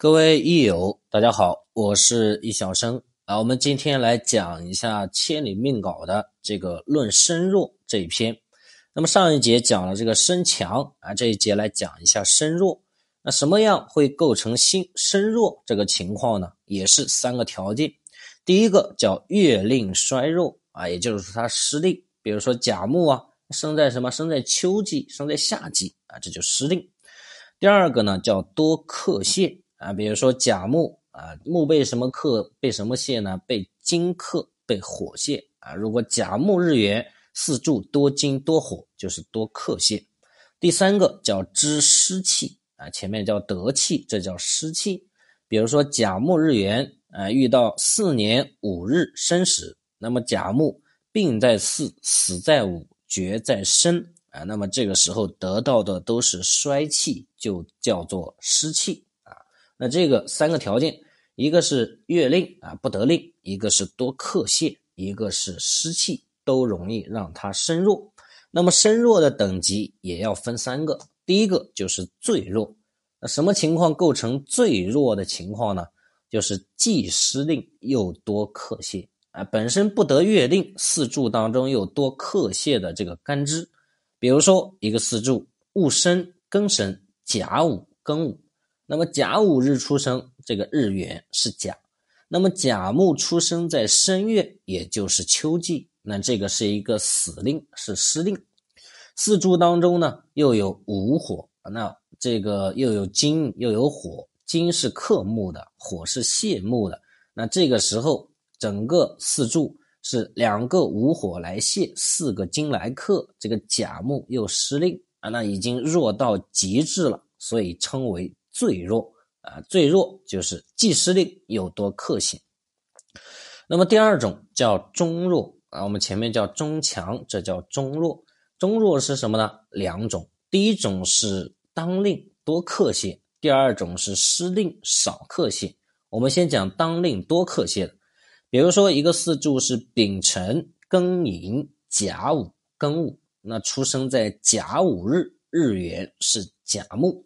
各位益友，大家好，我是易小生啊。我们今天来讲一下《千里命稿》的这个论身弱这一篇。那么上一节讲了这个身强啊，这一节来讲一下身弱。那什么样会构成心身弱这个情况呢？也是三个条件。第一个叫月令衰弱啊，也就是说它失令。比如说甲木啊，生在什么？生在秋季，生在夏季啊，这就失令。第二个呢叫多克泄。啊，比如说甲木啊，木被什么克？被什么泄呢？被金克，被火泄啊。如果甲木日元四柱多金多火，就是多克泄。第三个叫知湿气啊，前面叫得气，这叫湿气。比如说甲木日元啊，遇到四年五日生时，那么甲木病在四，死在五，绝在申啊，那么这个时候得到的都是衰气，就叫做湿气。那这个三个条件，一个是月令啊不得令，一个是多克泄，一个是湿气，都容易让它身弱。那么身弱的等级也要分三个，第一个就是最弱。那什么情况构成最弱的情况呢？就是既失令又多克泄啊，本身不得月令，四柱当中又多克泄的这个干支，比如说一个四柱戊申、庚申、甲午、庚午。那么甲午日出生，这个日元是甲。那么甲木出生在申月，也就是秋季，那这个是一个死令，是失令。四柱当中呢，又有午火，那这个又有金又有火，金是克木的，火是泄木的。那这个时候，整个四柱是两个午火来泄，四个金来克，这个甲木又失令啊，那已经弱到极致了，所以称为。最弱啊，最弱就是既失令又多克性。那么第二种叫中弱啊，我们前面叫中强，这叫中弱。中弱是什么呢？两种，第一种是当令多克泄，第二种是失令少克泄。我们先讲当令多克泄的，比如说一个四柱是丙辰、庚寅、甲午、庚午，那出生在甲午日，日元是甲木。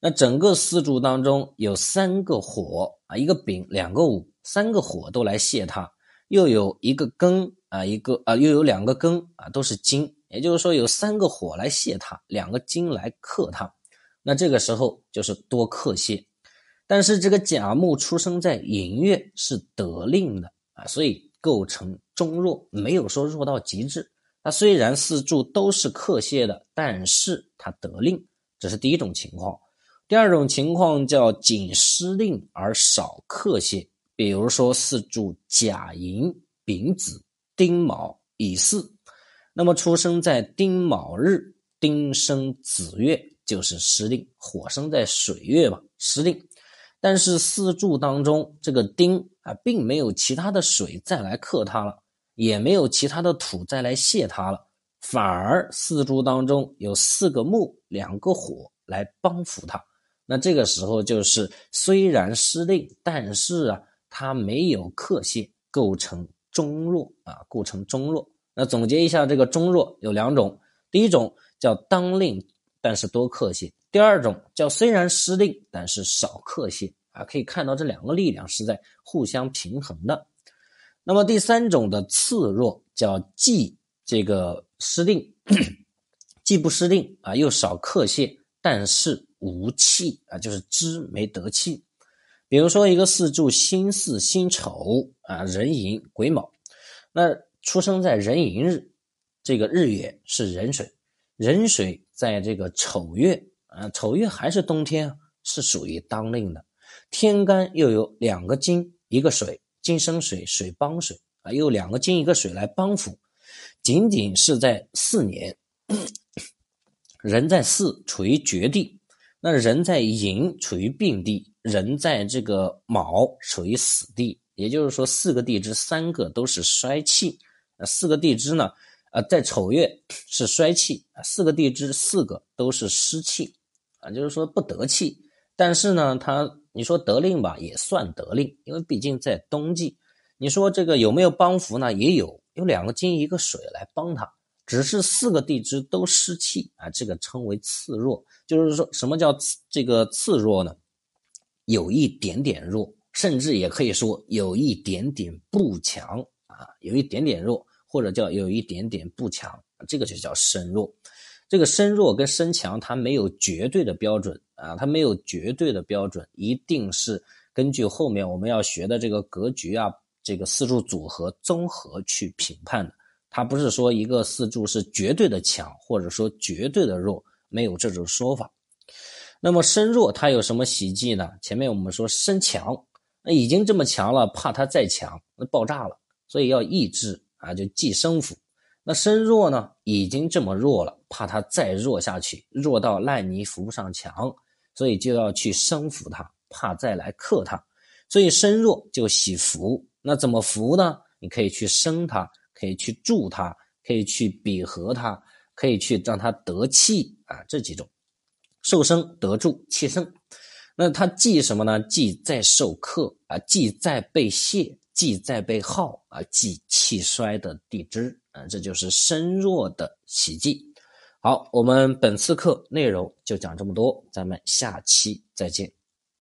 那整个四柱当中有三个火啊，一个丙，两个午，三个火都来泄它，又有一个庚啊，一个啊，又有两个庚啊，都是金，也就是说有三个火来泄它，两个金来克它。那这个时候就是多克泄。但是这个甲木出生在寅月是得令的啊，所以构成中弱，没有说弱到极致。它虽然四柱都是克泄的，但是它得令，这是第一种情况。第二种情况叫仅失令而少克泄，比如说四柱甲寅、丙子、丁卯、乙巳，那么出生在丁卯日、丁生子月就是失令，火生在水月嘛，失令。但是四柱当中这个丁啊，并没有其他的水再来克它了，也没有其他的土再来泄它了，反而四柱当中有四个木、两个火来帮扶它。那这个时候就是虽然失令，但是啊，它没有克泄，构成中弱啊，构成中弱。那总结一下，这个中弱有两种，第一种叫当令，但是多克泄；第二种叫虽然失令，但是少克泄啊。可以看到这两个力量是在互相平衡的。那么第三种的次弱叫既这个失令，既不失令啊，又少克泄，但是。无气啊，就是知没得气。比如说一个四柱辛巳、辛丑啊，壬寅、癸卯，那出生在壬寅日，这个日月是壬水，壬水在这个丑月啊，丑月还是冬天，是属于当令的。天干又有两个金，一个水，金生水，水帮水啊，又两个金一个水来帮扶。仅仅是在四年，人在四处于绝地。那人在寅处于病地，人在这个卯处于死地，也就是说四个地支三个都是衰气。呃，四个地支呢，呃，在丑月是衰气，四个地支四个都是湿气啊，就是说不得气。但是呢，他你说得令吧，也算得令，因为毕竟在冬季。你说这个有没有帮扶呢？也有，有两个金一个水来帮他。只是四个地支都湿气啊，这个称为次弱。就是说什么叫这个次弱呢？有一点点弱，甚至也可以说有一点点不强啊，有一点点弱，或者叫有一点点不强，这个就叫身弱。这个身弱跟身强，它没有绝对的标准啊，它没有绝对的标准，一定是根据后面我们要学的这个格局啊，这个四柱组合综合去评判的。它不是说一个四柱是绝对的强，或者说绝对的弱，没有这种说法。那么身弱它有什么喜忌呢？前面我们说身强，那已经这么强了，怕它再强，那爆炸了，所以要抑制啊，就忌生辅。那身弱呢，已经这么弱了，怕它再弱下去，弱到烂泥扶不上墙，所以就要去生扶它，怕再来克它，所以身弱就喜扶。那怎么扶呢？你可以去生它，可以去助它，可以去比合它，可以去让它得气啊，这几种受生得助气生。那它忌什么呢？忌在受克啊，忌在被泄，忌在被耗啊，忌气衰的地支啊。这就是身弱的喜忌。好，我们本次课内容就讲这么多，咱们下期再见。